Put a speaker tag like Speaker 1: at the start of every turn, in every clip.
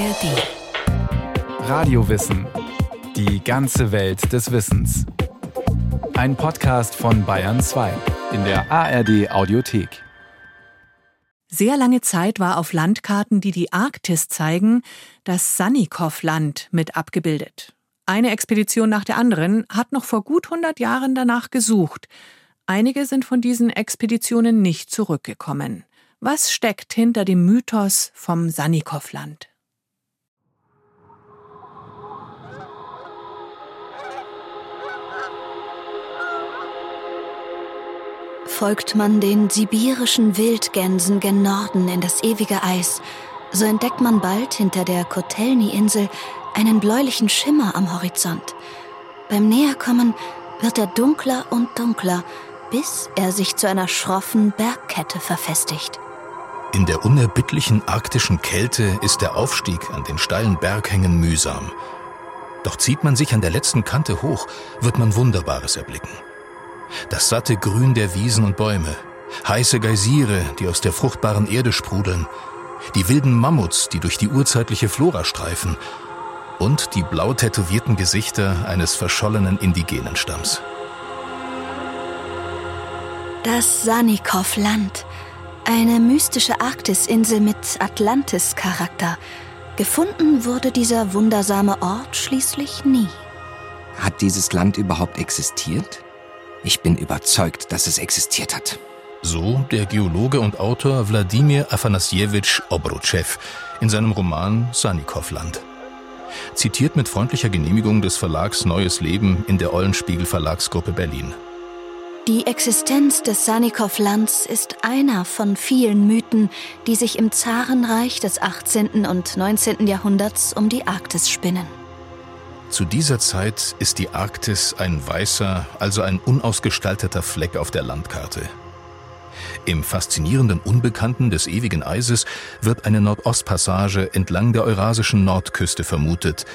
Speaker 1: ARD.
Speaker 2: Radiowissen. Die ganze Welt des Wissens. Ein Podcast von Bayern 2 in der ARD Audiothek.
Speaker 1: Sehr lange Zeit war auf Landkarten, die die Arktis zeigen, das Sannikov-Land mit abgebildet. Eine Expedition nach der anderen hat noch vor gut 100 Jahren danach gesucht. Einige sind von diesen Expeditionen nicht zurückgekommen. Was steckt hinter dem Mythos vom Sannikov-Land?
Speaker 3: Folgt man den sibirischen Wildgänsen gen Norden in das ewige Eis, so entdeckt man bald hinter der Kotelny-Insel einen bläulichen Schimmer am Horizont. Beim Näherkommen wird er dunkler und dunkler, bis er sich zu einer schroffen Bergkette verfestigt.
Speaker 4: In der unerbittlichen arktischen Kälte ist der Aufstieg an den steilen Berghängen mühsam. Doch zieht man sich an der letzten Kante hoch, wird man Wunderbares erblicken. Das satte Grün der Wiesen und Bäume, heiße Geysire, die aus der fruchtbaren Erde sprudeln, die wilden Mammuts, die durch die urzeitliche Flora streifen und die blau tätowierten Gesichter eines verschollenen Indigenenstamms.
Speaker 3: Das Sannikov-Land – eine mystische Arktisinsel mit Atlantis-Charakter. Gefunden wurde dieser wundersame Ort schließlich nie.
Speaker 5: Hat dieses Land überhaupt existiert? Ich bin überzeugt, dass es existiert hat.
Speaker 4: So der Geologe und Autor Wladimir Afanasjewitsch Obruchev in seinem Roman Sannikov-Land. Zitiert mit freundlicher Genehmigung des Verlags Neues Leben in der Eulenspiegel Verlagsgruppe Berlin.
Speaker 3: Die Existenz des Sannikov-Lands ist einer von vielen Mythen, die sich im Zarenreich des 18. und 19. Jahrhunderts um die Arktis spinnen.
Speaker 4: Zu dieser Zeit ist die Arktis ein weißer, also ein unausgestalteter Fleck auf der Landkarte. Im faszinierenden Unbekannten des ewigen Eises wird eine Nordostpassage entlang der eurasischen Nordküste vermutet,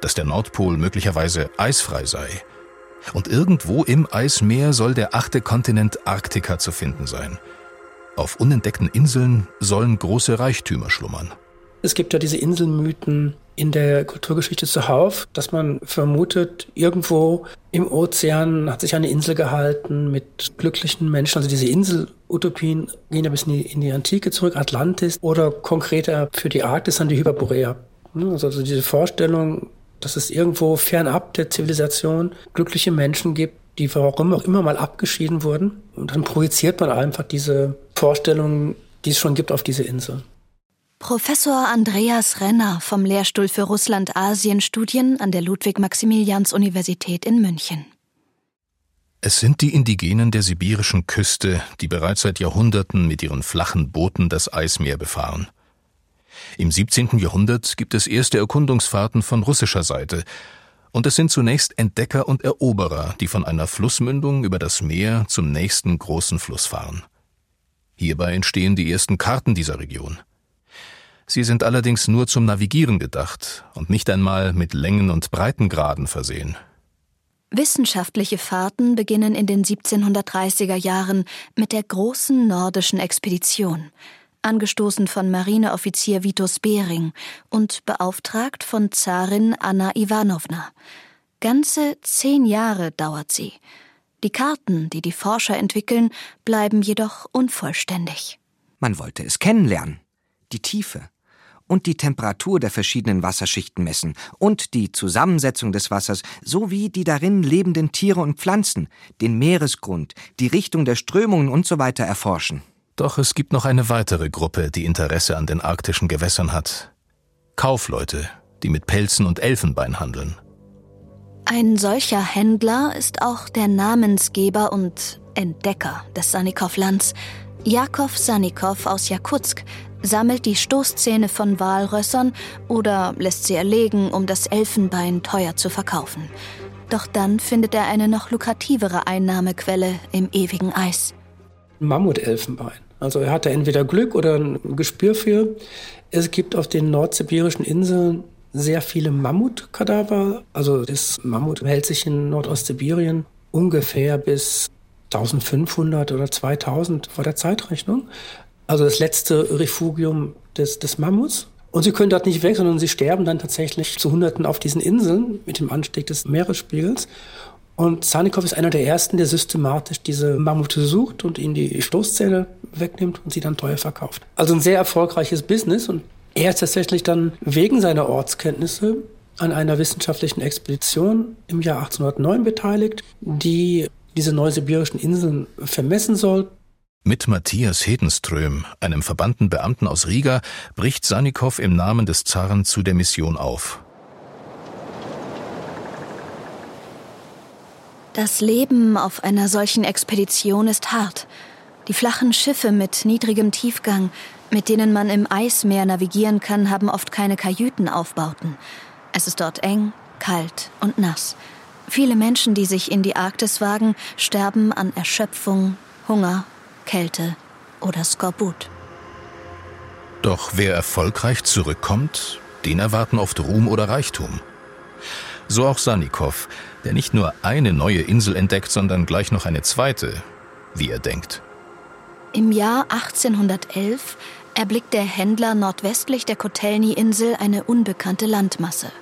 Speaker 4: dass der Nordpol möglicherweise eisfrei sei und irgendwo im Eismeer soll der achte Kontinent Arktika zu finden sein. Auf unentdeckten Inseln sollen große Reichtümer schlummern.
Speaker 6: Es gibt ja diese Inselmythen in der Kulturgeschichte zuhauf, dass man vermutet, irgendwo im Ozean hat sich eine Insel gehalten mit glücklichen Menschen. Also diese Inselutopien gehen ja bis in die, in die Antike zurück, Atlantis oder konkreter für die Arktis an die Hyperborea. Also diese Vorstellung, dass es irgendwo fernab der Zivilisation glückliche Menschen gibt, die warum auch immer mal abgeschieden wurden. Und dann projiziert man einfach diese Vorstellungen, die es schon gibt, auf diese Insel.
Speaker 3: Professor Andreas Renner vom Lehrstuhl für Russland-Asien-Studien an der Ludwig-Maximilians-Universität in München.
Speaker 4: Es sind die Indigenen der sibirischen Küste, die bereits seit Jahrhunderten mit ihren flachen Booten das Eismeer befahren. Im 17. Jahrhundert gibt es erste Erkundungsfahrten von russischer Seite, und es sind zunächst Entdecker und Eroberer, die von einer Flussmündung über das Meer zum nächsten großen Fluss fahren. Hierbei entstehen die ersten Karten dieser Region. Sie sind allerdings nur zum Navigieren gedacht und nicht einmal mit Längen und Breitengraden versehen.
Speaker 3: Wissenschaftliche Fahrten beginnen in den 1730er Jahren mit der großen nordischen Expedition, angestoßen von Marineoffizier Vitus Bering und beauftragt von Zarin Anna Iwanowna. Ganze zehn Jahre dauert sie. Die Karten, die die Forscher entwickeln, bleiben jedoch unvollständig.
Speaker 5: Man wollte es kennenlernen. Die Tiefe und die Temperatur der verschiedenen Wasserschichten messen und die Zusammensetzung des Wassers sowie die darin lebenden Tiere und Pflanzen, den Meeresgrund, die Richtung der Strömungen usw. So erforschen.
Speaker 4: Doch es gibt noch eine weitere Gruppe, die Interesse an den arktischen Gewässern hat. Kaufleute, die mit Pelzen und Elfenbein handeln.
Speaker 3: Ein solcher Händler ist auch der Namensgeber und Entdecker des Sannikov-Lands. Jakov Sannikov aus Jakutsk sammelt die Stoßzähne von Walrössern oder lässt sie erlegen, um das Elfenbein teuer zu verkaufen. Doch dann findet er eine noch lukrativere Einnahmequelle im ewigen Eis.
Speaker 6: Mammutelfenbein. Also er hatte entweder Glück oder ein Gespür für. Es gibt auf den nordsibirischen Inseln sehr viele Mammutkadaver. Also das Mammut hält sich in Nordostsibirien ungefähr bis 1500 oder 2000 vor der Zeitrechnung. Also das letzte Refugium des, des Mammuts. Und sie können dort nicht weg, sondern sie sterben dann tatsächlich zu Hunderten auf diesen Inseln mit dem Anstieg des Meeresspiegels. Und Sanikow ist einer der ersten, der systematisch diese Mammute sucht und ihnen die Stoßzähne wegnimmt und sie dann teuer verkauft. Also ein sehr erfolgreiches Business und er ist tatsächlich dann wegen seiner Ortskenntnisse an einer wissenschaftlichen Expedition im Jahr 1809 beteiligt, die diese neusibirischen Inseln vermessen soll.
Speaker 4: Mit Matthias Hedenström, einem verbannten Beamten aus Riga, bricht Sanikow im Namen des Zaren zu der Mission auf.
Speaker 3: Das Leben auf einer solchen Expedition ist hart. Die flachen Schiffe mit niedrigem Tiefgang, mit denen man im Eismeer navigieren kann, haben oft keine Kajütenaufbauten. Es ist dort eng, kalt und nass. Viele Menschen, die sich in die Arktis wagen, sterben an Erschöpfung, Hunger, Kälte oder Skorbut.
Speaker 4: Doch wer erfolgreich zurückkommt, den erwarten oft Ruhm oder Reichtum. So auch Sanikow, der nicht nur eine neue Insel entdeckt, sondern gleich noch eine zweite, wie er denkt.
Speaker 3: Im Jahr 1811 erblickt der Händler nordwestlich der Kotelny-Insel eine unbekannte Landmasse.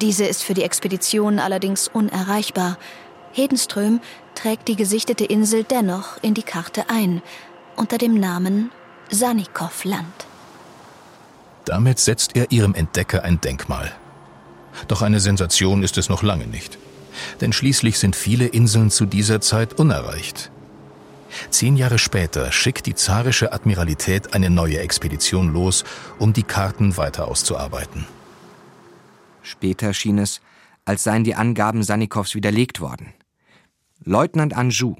Speaker 3: Diese ist für die Expedition allerdings unerreichbar. Hedenström trägt die gesichtete Insel dennoch in die Karte ein, unter dem Namen Sanikow-Land.
Speaker 4: Damit setzt er ihrem Entdecker ein Denkmal. Doch eine Sensation ist es noch lange nicht. Denn schließlich sind viele Inseln zu dieser Zeit unerreicht. Zehn Jahre später schickt die zarische Admiralität eine neue Expedition los, um die Karten weiter auszuarbeiten.
Speaker 5: Später schien es, als seien die Angaben Sanikows widerlegt worden. Leutnant Anjou,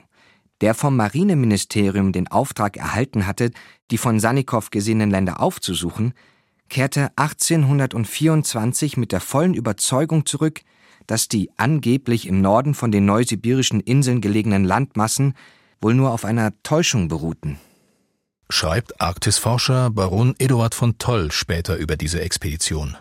Speaker 5: der vom Marineministerium den Auftrag erhalten hatte, die von Sanikow gesehenen Länder aufzusuchen, kehrte 1824 mit der vollen Überzeugung zurück, dass die angeblich im Norden von den neusibirischen Inseln gelegenen Landmassen wohl nur auf einer Täuschung beruhten.
Speaker 4: Schreibt Arktisforscher Baron Eduard von Toll später über diese Expedition.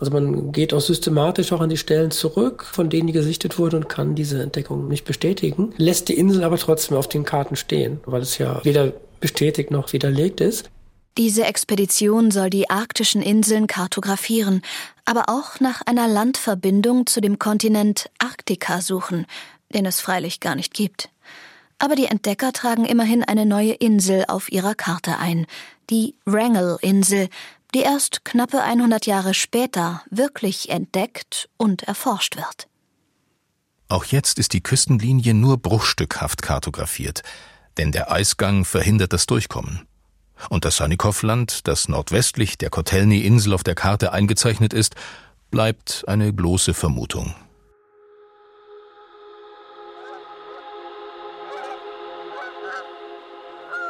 Speaker 6: Also man geht auch systematisch auch an die Stellen zurück, von denen die gesichtet wurden und kann diese Entdeckung nicht bestätigen, lässt die Insel aber trotzdem auf den Karten stehen, weil es ja weder bestätigt noch widerlegt ist.
Speaker 3: Diese Expedition soll die arktischen Inseln kartografieren, aber auch nach einer Landverbindung zu dem Kontinent Arktika suchen, den es freilich gar nicht gibt. Aber die Entdecker tragen immerhin eine neue Insel auf ihrer Karte ein, die Wrangell-Insel, die erst knappe 100 Jahre später wirklich entdeckt und erforscht wird.
Speaker 4: Auch jetzt ist die Küstenlinie nur bruchstückhaft kartografiert, denn der Eisgang verhindert das Durchkommen. Und das Sanikow-Land, das nordwestlich der Kotelny-Insel auf der Karte eingezeichnet ist, bleibt eine bloße Vermutung.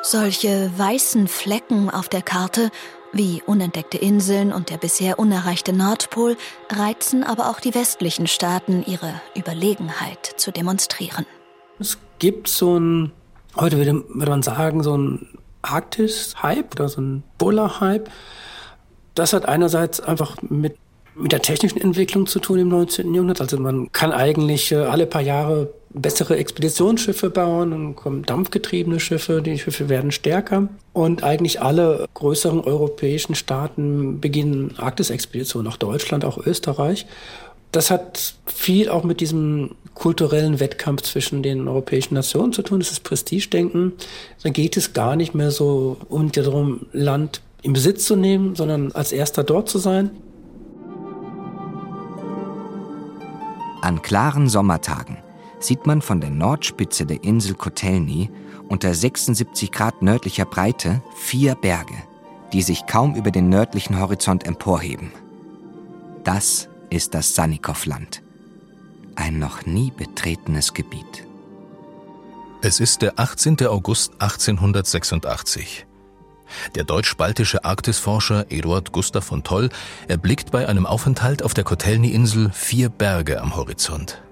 Speaker 3: Solche weißen Flecken auf der Karte wie unentdeckte Inseln und der bisher unerreichte Nordpol reizen aber auch die westlichen Staaten, ihre Überlegenheit zu demonstrieren.
Speaker 6: Es gibt so ein, heute würde man sagen, so ein Arktis-Hype oder so ein Polar-Hype. Das hat einerseits einfach mit mit der technischen Entwicklung zu tun im 19. Jahrhundert. Also man kann eigentlich äh, alle paar Jahre bessere Expeditionsschiffe bauen und kommen dampfgetriebene Schiffe, die Schiffe werden stärker. Und eigentlich alle größeren europäischen Staaten beginnen Arktisexpeditionen, auch Deutschland, auch Österreich. Das hat viel auch mit diesem kulturellen Wettkampf zwischen den europäischen Nationen zu tun. Das ist Prestigedenken. Da geht es gar nicht mehr so um darum, Land in Besitz zu nehmen, sondern als erster dort zu sein.
Speaker 5: An klaren Sommertagen sieht man von der Nordspitze der Insel Kotelny unter 76 Grad nördlicher Breite vier Berge, die sich kaum über den nördlichen Horizont emporheben. Das ist das Sanikow-Land. Ein noch nie betretenes Gebiet.
Speaker 4: Es ist der 18. August 1886. Der deutsch-baltische Arktisforscher Eduard Gustav von Toll erblickt bei einem Aufenthalt auf der Kotelny-Insel vier Berge am Horizont.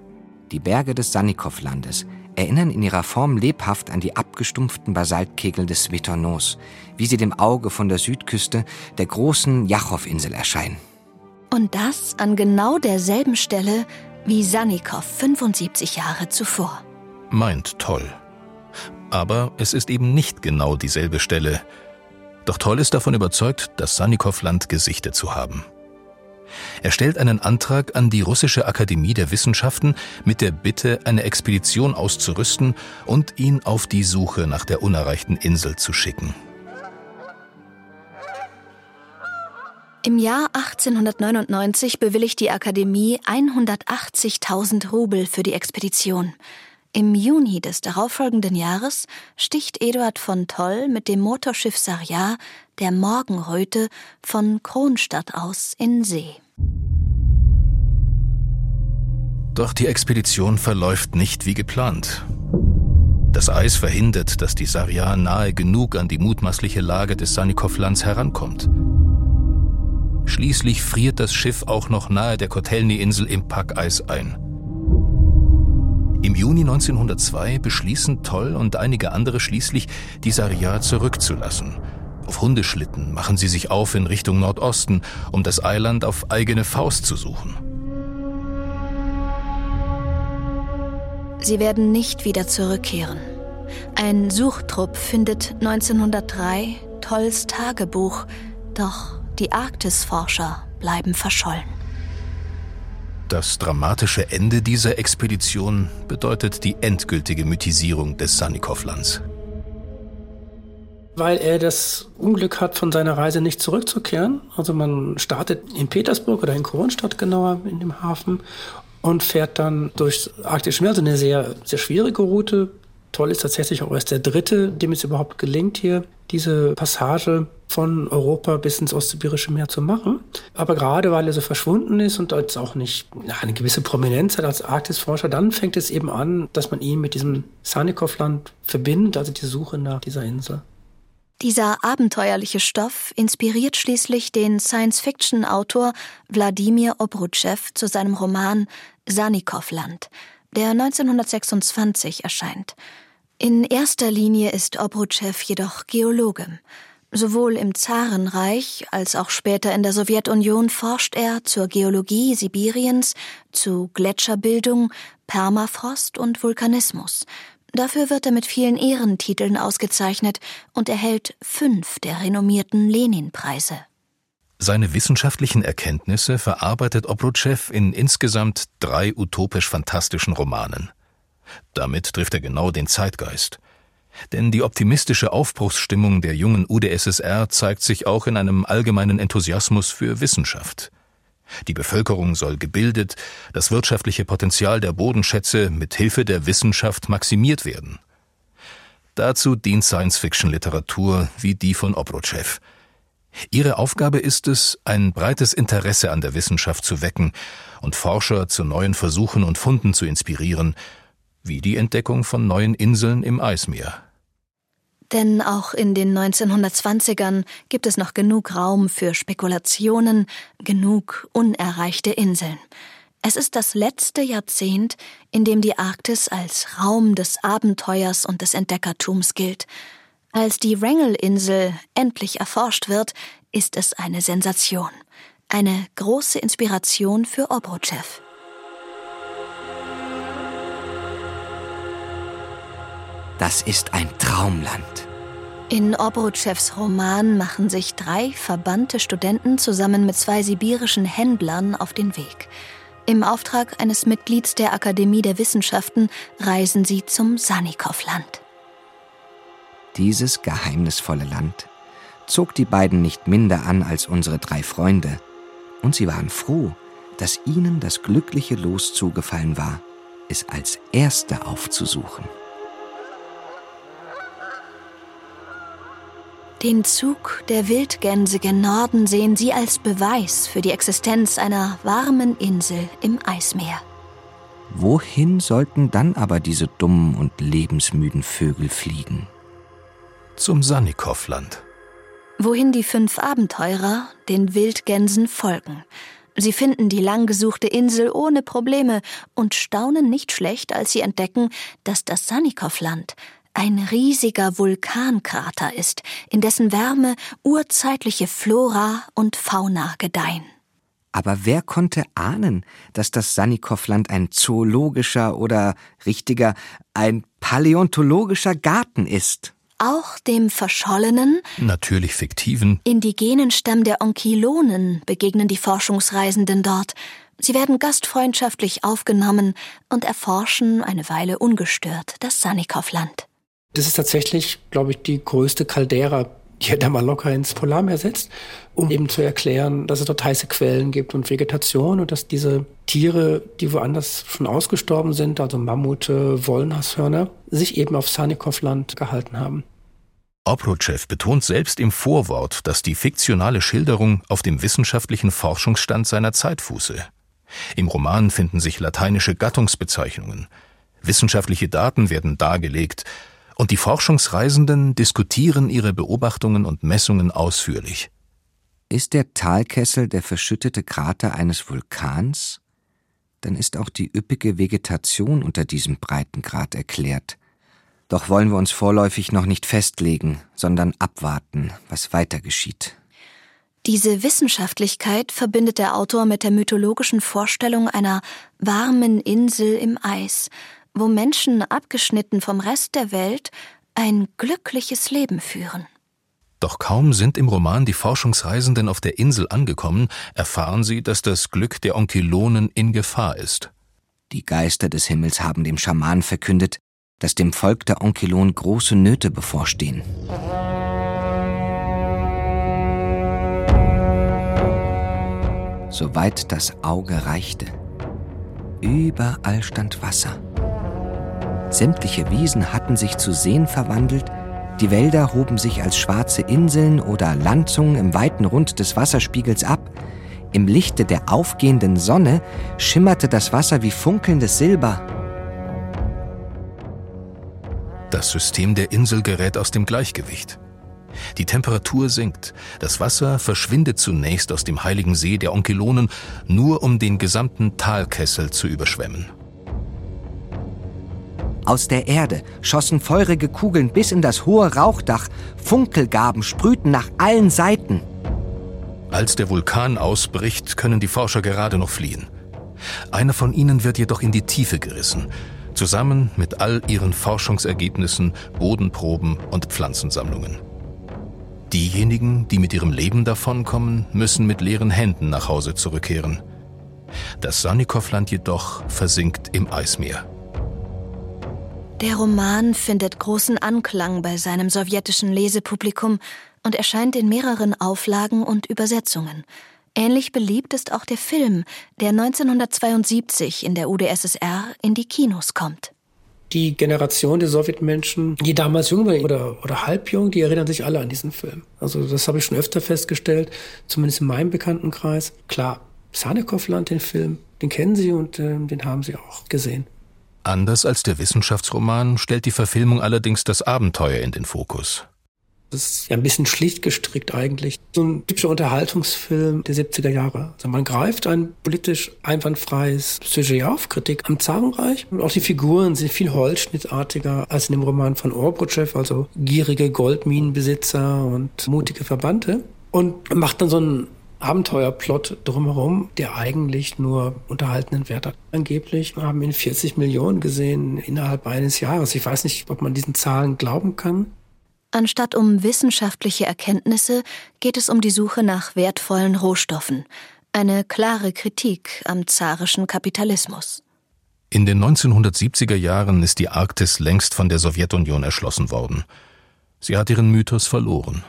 Speaker 5: Die Berge des Sanikow-Landes erinnern in ihrer Form lebhaft an die abgestumpften Basaltkegel des Svetonos, wie sie dem Auge von der Südküste der großen Jachow-Insel erscheinen.
Speaker 3: Und das an genau derselben Stelle wie Sanikow 75 Jahre zuvor.
Speaker 4: Meint Toll. Aber es ist eben nicht genau dieselbe Stelle, Doch Toll ist davon überzeugt, das Sanikow-Land gesichtet zu haben. Er stellt einen Antrag an die Russische Akademie der Wissenschaften mit der Bitte, eine Expedition auszurüsten und ihn auf die Suche nach der unerreichten Insel zu schicken.
Speaker 3: Im Jahr 1899 bewilligt die Akademie 180.000 Rubel für die Expedition. Im Juni des darauffolgenden Jahres sticht Eduard von Toll mit dem Motorschiff Sarja der Morgenröte von Kronstadt aus in See.
Speaker 4: Doch die Expedition verläuft nicht wie geplant. Das Eis verhindert, dass die Sarja nahe genug an die mutmaßliche Lage des Sanikow-Lands herankommt. Schließlich friert das Schiff auch noch nahe der Kotelny-Insel im Packeis ein. Im Juni 1902 beschließen Toll und einige andere schließlich, die Saria zurückzulassen. Auf Hundeschlitten machen sie sich auf in Richtung Nordosten, um das Eiland auf eigene Faust zu suchen.
Speaker 3: Sie werden nicht wieder zurückkehren. Ein Suchtrupp findet 1903 Tolls Tagebuch, doch die Arktisforscher bleiben verschollen.
Speaker 4: Das dramatische Ende dieser Expedition bedeutet die endgültige Mythisierung des Sanikow-Lands.
Speaker 6: Weil er das Unglück hat, von seiner Reise nicht zurückzukehren. Also man startet in Petersburg oder in Kronstadt genauer in dem Hafen und fährt dann durchs Arktische Meer, also eine sehr, sehr schwierige Route. Toll ist tatsächlich auch erst der dritte, dem es überhaupt gelingt, hier diese Passage von Europa bis ins Ostsibirische Meer zu machen. Aber gerade weil er so verschwunden ist und jetzt auch nicht eine gewisse Prominenz hat als Arktisforscher, dann fängt es eben an, dass man ihn mit diesem Sanikow-Land verbindet, also die Suche nach dieser Insel.
Speaker 3: Dieser abenteuerliche Stoff inspiriert schließlich den Science-Fiction-Autor Wladimir Obrutschew zu seinem Roman Sanikow-Land, der 1926 erscheint. In erster Linie ist Obrutschew jedoch Geologe. Sowohl im Zarenreich als auch später in der Sowjetunion forscht er zur Geologie Sibiriens, zu Gletscherbildung, Permafrost und Vulkanismus. Dafür wird er mit vielen Ehrentiteln ausgezeichnet und erhält fünf der renommierten Lenin-Preise.
Speaker 4: Seine wissenschaftlichen Erkenntnisse verarbeitet Obrutschew in insgesamt drei utopisch-fantastischen Romanen. Damit trifft er genau den Zeitgeist – denn die optimistische Aufbruchsstimmung der jungen UdSSR zeigt sich auch in einem allgemeinen Enthusiasmus für Wissenschaft. Die Bevölkerung soll gebildet, das wirtschaftliche Potenzial der Bodenschätze mit Hilfe der Wissenschaft maximiert werden. Dazu dient Science-Fiction-Literatur wie die von Obrotschew. Ihre Aufgabe ist es, ein breites Interesse an der Wissenschaft zu wecken und Forscher zu neuen Versuchen und Funden zu inspirieren, wie die Entdeckung von neuen Inseln im Eismeer.
Speaker 3: Denn auch in den 1920ern gibt es noch genug Raum für Spekulationen, genug unerreichte Inseln. Es ist das letzte Jahrzehnt, in dem die Arktis als Raum des Abenteuers und des Entdeckertums gilt. Als die Wrangell-Insel endlich erforscht wird, ist es eine Sensation. Eine große Inspiration für Obrotschew.
Speaker 5: Das ist ein Traumland.
Speaker 3: In Obrutschews Roman machen sich drei verbannte Studenten zusammen mit zwei sibirischen Händlern auf den Weg. Im Auftrag eines Mitglieds der Akademie der Wissenschaften reisen sie zum Sanikow-Land.
Speaker 5: Dieses geheimnisvolle Land zog die beiden nicht minder an als unsere drei Freunde, und sie waren froh, dass ihnen das glückliche Los zugefallen war, es als Erste aufzusuchen.
Speaker 3: Den Zug der Wildgänse gen Norden sehen sie als Beweis für die Existenz einer warmen Insel im Eismeer.
Speaker 5: Wohin sollten dann aber diese dummen und lebensmüden Vögel fliegen?
Speaker 4: Zum Sanikow-Land.
Speaker 3: Wohin die fünf Abenteurer den Wildgänsen folgen. Sie finden die langgesuchte Insel ohne Probleme und staunen nicht schlecht, als sie entdecken, dass das Sanikow-Land ein riesiger Vulkankrater ist, in dessen Wärme urzeitliche Flora und Fauna gedeihen.
Speaker 5: Aber wer konnte ahnen, dass das Sanikow-Land ein zoologischer oder richtiger, ein paläontologischer Garten ist?
Speaker 3: Auch dem verschollenen,
Speaker 4: natürlich fiktiven,
Speaker 3: indigenen Stamm der Onkilonen begegnen die Forschungsreisenden dort. Sie werden gastfreundschaftlich aufgenommen und erforschen eine Weile ungestört das Sanikow-Land.
Speaker 6: Das ist tatsächlich, glaube ich, die größte Caldera, die er da mal locker ins Polarmeer setzt, um eben zu erklären, dass es dort heiße Quellen gibt und Vegetation und dass diese Tiere, die woanders schon ausgestorben sind, also Mammute, Wollnashörner, sich eben auf Sanikow-Land gehalten haben.
Speaker 4: Obruchev betont selbst im Vorwort, dass die fiktionale Schilderung auf dem wissenschaftlichen Forschungsstand seiner Zeit fuße. Im Roman finden sich lateinische Gattungsbezeichnungen, wissenschaftliche Daten werden dargelegt, und die Forschungsreisenden diskutieren ihre Beobachtungen und Messungen ausführlich.
Speaker 5: Ist der Talkessel der verschüttete Krater eines Vulkans? Dann ist auch die üppige Vegetation unter diesem Breitengrad erklärt. Doch wollen wir uns vorläufig noch nicht festlegen, sondern abwarten, was weiter geschieht.
Speaker 3: Diese Wissenschaftlichkeit verbindet der Autor mit der mythologischen Vorstellung einer warmen Insel im Eis, wo Menschen abgeschnitten vom Rest der Welt ein glückliches Leben führen.
Speaker 4: Doch kaum sind im Roman die Forschungsreisenden auf der Insel angekommen, erfahren sie, dass das Glück der Onkelonen in Gefahr ist.
Speaker 5: Die Geister des Himmels haben dem Schaman verkündet, dass dem Volk der Onkelon große Nöte bevorstehen. Soweit das Auge reichte. Überall stand Wasser. Sämtliche Wiesen hatten sich zu Seen verwandelt, die Wälder hoben sich als schwarze Inseln oder Landzungen im weiten Rund des Wasserspiegels ab, im Lichte der aufgehenden Sonne schimmerte das Wasser wie funkelndes Silber.
Speaker 4: Das System der Insel gerät aus dem Gleichgewicht. Die Temperatur sinkt, das Wasser verschwindet zunächst aus dem heiligen See der Onkelonen, nur um den gesamten Talkessel zu überschwemmen.
Speaker 5: Aus der Erde schossen feurige Kugeln bis in das hohe Rauchdach, Funkelgaben sprühten nach allen Seiten.
Speaker 4: Als der Vulkan ausbricht, können die Forscher gerade noch fliehen. Einer von ihnen wird jedoch in die Tiefe gerissen, zusammen mit all ihren Forschungsergebnissen, Bodenproben und Pflanzensammlungen. Diejenigen, die mit ihrem Leben davonkommen, müssen mit leeren Händen nach Hause zurückkehren. Das Sannikowland jedoch versinkt im Eismeer.
Speaker 3: Der Roman findet großen Anklang bei seinem sowjetischen Lesepublikum und erscheint in mehreren Auflagen und Übersetzungen. Ähnlich beliebt ist auch der Film, der 1972 in der UdSSR in die Kinos kommt.
Speaker 6: Die Generation der Sowjetmenschen, die damals jung waren oder, oder halbjung, die erinnern sich alle an diesen Film. Also das habe ich schon öfter festgestellt, zumindest in meinem Bekanntenkreis. Klar, Sanikow-Land, den Film, den kennen sie und äh, den haben sie auch gesehen.
Speaker 4: Anders als der Wissenschaftsroman stellt die Verfilmung allerdings das Abenteuer in den Fokus.
Speaker 6: Das ist ja ein bisschen schlicht gestrickt eigentlich. So ein typischer Unterhaltungsfilm der 70er Jahre. Also man greift ein politisch einwandfreies Sujet auf, Kritik am Zarenreich. Und auch die Figuren sind viel holzschnittartiger als in dem Roman von Orbruchev, also gierige Goldminenbesitzer und mutige Verbannte. Und macht dann so einen Abenteuerplot drumherum, der eigentlich nur unterhaltenen Wert hat. Angeblich haben ihn 40 Millionen gesehen innerhalb eines Jahres. Ich weiß nicht, ob man diesen Zahlen glauben kann.
Speaker 3: Anstatt um wissenschaftliche Erkenntnisse geht es um die Suche nach wertvollen Rohstoffen. Eine klare Kritik am zarischen Kapitalismus.
Speaker 4: In den 1970er Jahren ist die Arktis längst von der Sowjetunion erschlossen worden. Sie hat ihren Mythos verloren.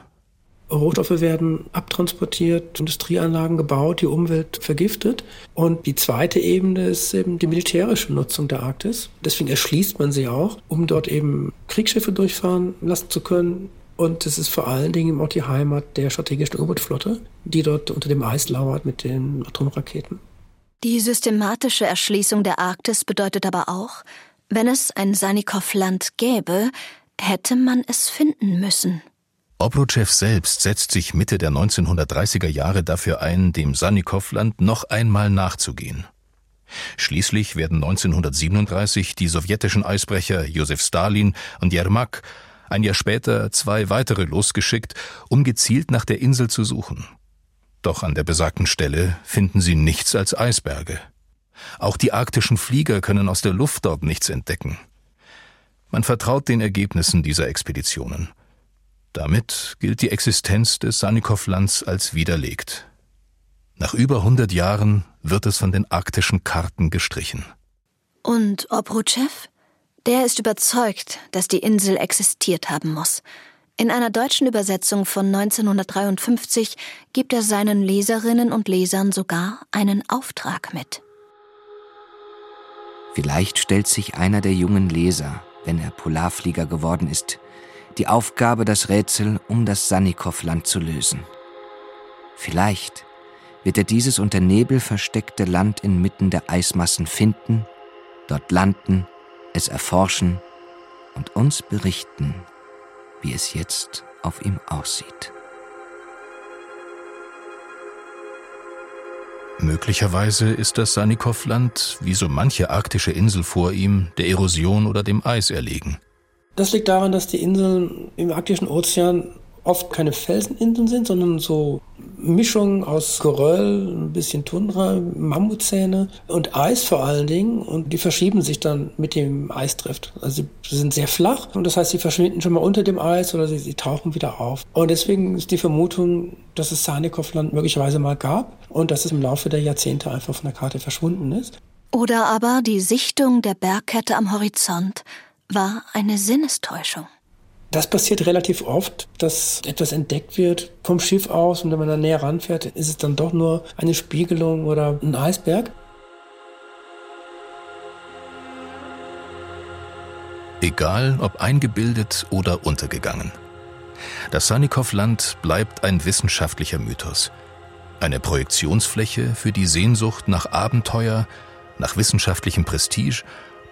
Speaker 6: Rohstoffe werden abtransportiert, Industrieanlagen gebaut, die Umwelt vergiftet. Und die zweite Ebene ist eben die militärische Nutzung der Arktis. Deswegen erschließt man sie auch, um dort eben Kriegsschiffe durchfahren lassen zu können. Und es ist vor allen Dingen auch die Heimat der strategischen U-Boot-Flotte, die dort unter dem Eis lauert mit den Atomraketen.
Speaker 3: Die systematische Erschließung der Arktis bedeutet aber auch, wenn es ein Sanikow-Land gäbe, hätte man es finden müssen.
Speaker 4: Obruchev selbst setzt sich Mitte der 1930er Jahre dafür ein, dem Sanikow-Land noch einmal nachzugehen. Schließlich werden 1937 die sowjetischen Eisbrecher Josef Stalin und Jermak, ein Jahr später zwei weitere losgeschickt, um gezielt nach der Insel zu suchen. Doch an der besagten Stelle finden sie nichts als Eisberge. Auch die arktischen Flieger können aus der Luft dort nichts entdecken. Man vertraut den Ergebnissen dieser Expeditionen – Damit gilt die Existenz des Sanikow-Lands als widerlegt. Nach über 100 Jahren wird es von den arktischen Karten gestrichen.
Speaker 3: Und Obrutschew? Der ist überzeugt, dass die Insel existiert haben muss. In einer deutschen Übersetzung von 1953 gibt er seinen Leserinnen und Lesern sogar einen Auftrag mit.
Speaker 5: Vielleicht stellt sich einer der jungen Leser, wenn er Polarflieger geworden ist, die Aufgabe, das Rätsel um das Sanikow-Land zu lösen. Vielleicht wird er dieses unter Nebel versteckte Land inmitten der Eismassen finden, dort landen, es erforschen und uns berichten, wie es jetzt auf ihm aussieht.
Speaker 4: Möglicherweise ist das Sanikow-Land, wie so manche arktische Insel vor ihm, der Erosion oder dem Eis erlegen.
Speaker 6: Das liegt daran, dass die Inseln im arktischen Ozean oft keine Felseninseln sind, sondern so Mischungen aus Geröll, ein bisschen Tundra, Mammutzähne und Eis vor allen Dingen. Und die verschieben sich dann mit dem Eisdrift. Also sie sind sehr flach und das heißt, sie verschwinden schon mal unter dem Eis oder sie, sie tauchen wieder auf. Und deswegen ist die Vermutung, dass es Sanikow-Land möglicherweise mal gab und dass es im Laufe der Jahrzehnte einfach von der Karte verschwunden ist.
Speaker 3: Oder aber die Sichtung der Bergkette am Horizont war eine Sinnestäuschung.
Speaker 6: Das passiert relativ oft, dass etwas entdeckt wird vom Schiff aus und wenn man dann näher ranfährt, ist es dann doch nur eine Spiegelung oder ein Eisberg.
Speaker 4: Egal ob eingebildet oder untergegangen. Das Sanikow-Land bleibt ein wissenschaftlicher Mythos. Eine Projektionsfläche für die Sehnsucht nach Abenteuer, nach wissenschaftlichem Prestige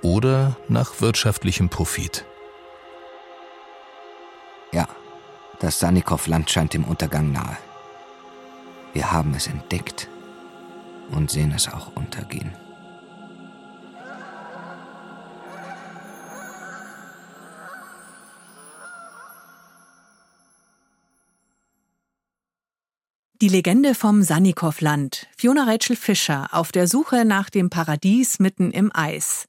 Speaker 4: oder nach wirtschaftlichem Profit.
Speaker 5: Ja, das Sanikow-Land scheint dem Untergang nahe. Wir haben es entdeckt und sehen es auch untergehen.
Speaker 1: Die Legende vom Sanikow-Land. Fiona Rachel Fischer auf der Suche nach dem Paradies mitten im Eis.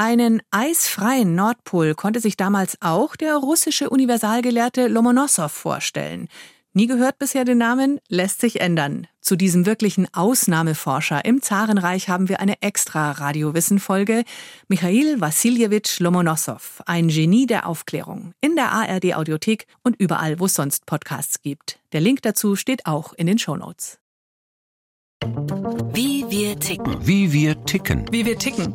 Speaker 1: Einen eisfreien Nordpol konnte sich damals auch der russische Universalgelehrte Lomonossow vorstellen. Nie gehört bisher den Namen, lässt sich ändern. Zu diesem wirklichen Ausnahmeforscher im Zarenreich haben wir eine extra Radiowissen-Folge. Michail Wassiljewitsch Lomonossow, ein Genie der Aufklärung. In der ARD-Audiothek und überall, wo es sonst Podcasts gibt. Der Link dazu steht auch in den Shownotes.
Speaker 7: Wie wir ticken.
Speaker 2: Wie wir ticken.
Speaker 8: Wie wir ticken